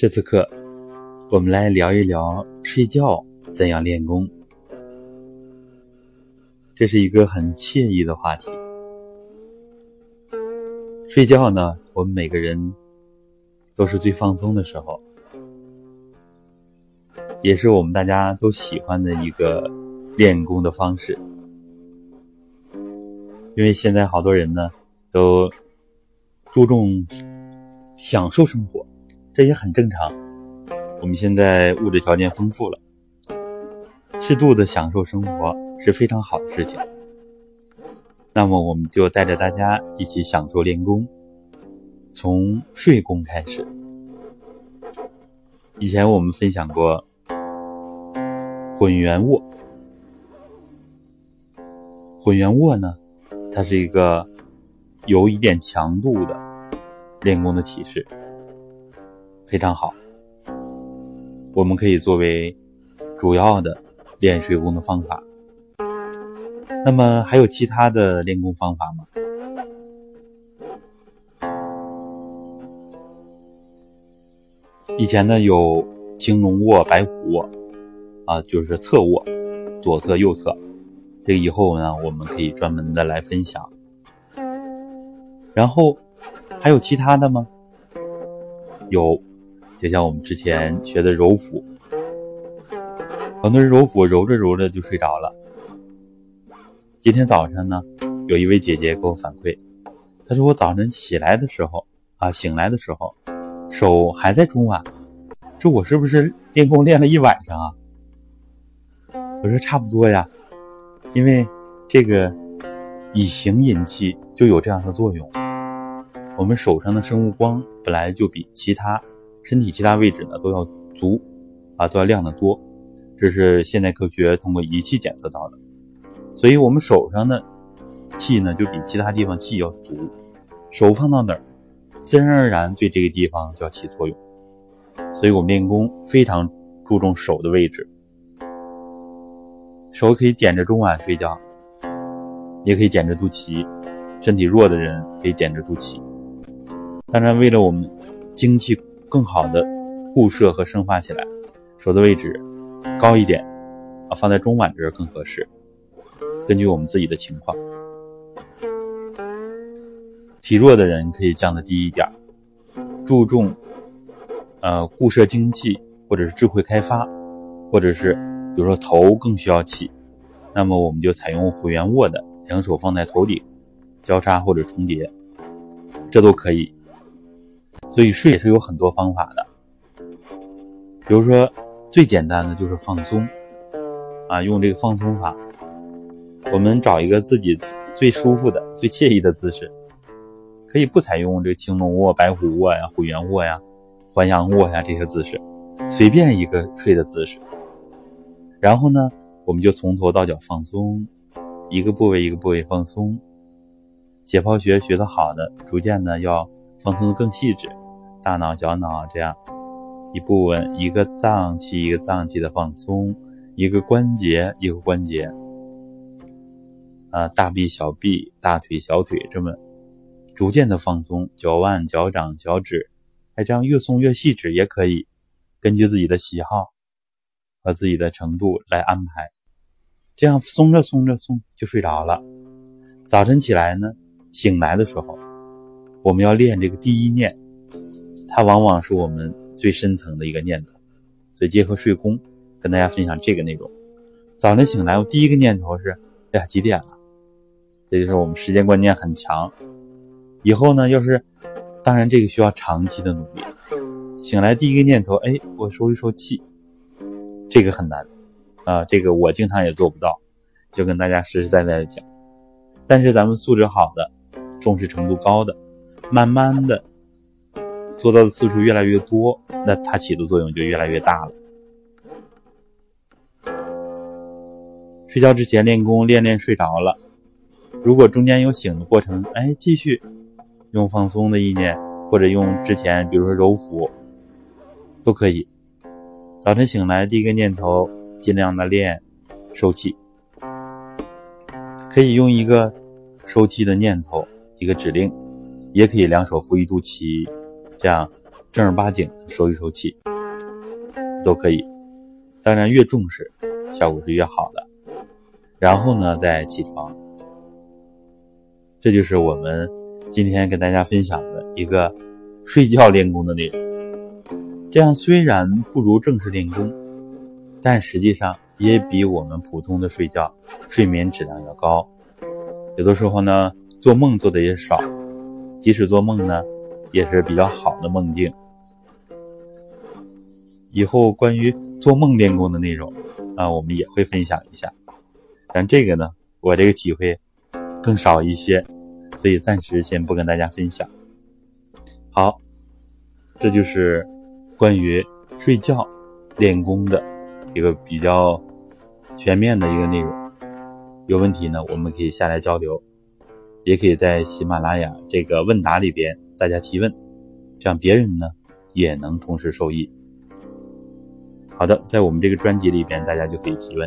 这次课，我们来聊一聊睡觉怎样练功。这是一个很惬意的话题。睡觉呢，我们每个人都是最放松的时候，也是我们大家都喜欢的一个练功的方式。因为现在好多人呢，都注重享受生活。这也很正常。我们现在物质条件丰富了，适度的享受生活是非常好的事情。那么，我们就带着大家一起享受练功，从睡功开始。以前我们分享过混元卧，混元卧呢，它是一个有一点强度的练功的体式。非常好，我们可以作为主要的练水功的方法。那么还有其他的练功方法吗？以前呢有青龙卧、白虎卧，啊，就是侧卧，左侧、右侧。这以后呢，我们可以专门的来分享。然后还有其他的吗？有。就像我们之前学的揉腹，很多人揉腹揉着揉着就睡着了。今天早上呢，有一位姐姐给我反馈，她说我早晨起来的时候啊，醒来的时候，手还在中脘，这我是不是练功练了一晚上啊？我说差不多呀，因为这个以形引气就有这样的作用。我们手上的生物光本来就比其他。身体其他位置呢都要足，啊都要亮得多，这是现代科学通过仪器检测到的。所以，我们手上的气呢就比其他地方气要足，手放到哪儿，自然而然对这个地方就要起作用。所以我们练功非常注重手的位置，手可以点着中脘睡觉，也可以点着肚脐，身体弱的人可以点着肚脐。当然，为了我们精气。更好的固摄和生发起来，手的位置高一点啊，放在中脘这儿更合适。根据我们自己的情况，体弱的人可以降的低一点，注重呃固摄精气，或者是智慧开发，或者是比如说头更需要气，那么我们就采用回圆卧的，两手放在头顶，交叉或者重叠，这都可以。所以睡也是有很多方法的，比如说最简单的就是放松，啊，用这个放松法，我们找一个自己最舒服的、最惬意的姿势，可以不采用这个青龙卧、白虎卧呀、虎圆卧呀、环阳卧呀这些姿势，随便一个睡的姿势。然后呢，我们就从头到脚放松，一个部位一个部位放松。解剖学学得好的，逐渐的要放松的更细致。大脑、小脑这样一部分，一个脏器一个脏器的放松，一个关节一个关节，啊，大臂、小臂、大腿、小腿，这么逐渐的放松，脚腕、脚掌、脚趾，哎，这样越松越细致也可以，根据自己的喜好和自己的程度来安排，这样松着松着松就睡着了。早晨起来呢，醒来的时候，我们要练这个第一念。它往往是我们最深层的一个念头，所以结合睡功，跟大家分享这个内容。早晨醒来，我第一个念头是：哎呀，几点了？这就是我们时间观念很强。以后呢，要是，当然这个需要长期的努力。醒来第一个念头，哎，我收一收气，这个很难啊，这个我经常也做不到，就跟大家实实在在的讲。但是咱们素质好的，重视程度高的，慢慢的。做到的次数越来越多，那它起的作用就越来越大了。睡觉之前练功，练练睡着了。如果中间有醒的过程，哎，继续用放松的意念，或者用之前，比如说揉腹，都可以。早晨醒来第一个念头，尽量的练收气，可以用一个收气的念头，一个指令，也可以两手扶一肚脐。这样，正儿八经收一收气，都可以。当然，越重视，效果是越好的。然后呢，再起床。这就是我们今天跟大家分享的一个睡觉练功的内容。这样虽然不如正式练功，但实际上也比我们普通的睡觉睡眠质量要高。有的时候呢，做梦做的也少，即使做梦呢，也是比较好的梦境。以后关于做梦练功的内容啊，我们也会分享一下。但这个呢，我这个体会更少一些，所以暂时先不跟大家分享。好，这就是关于睡觉练功的一个比较全面的一个内容。有问题呢，我们可以下来交流，也可以在喜马拉雅这个问答里边大家提问，这样别人呢也能同时受益。好的，在我们这个专辑里边，大家就可以提问。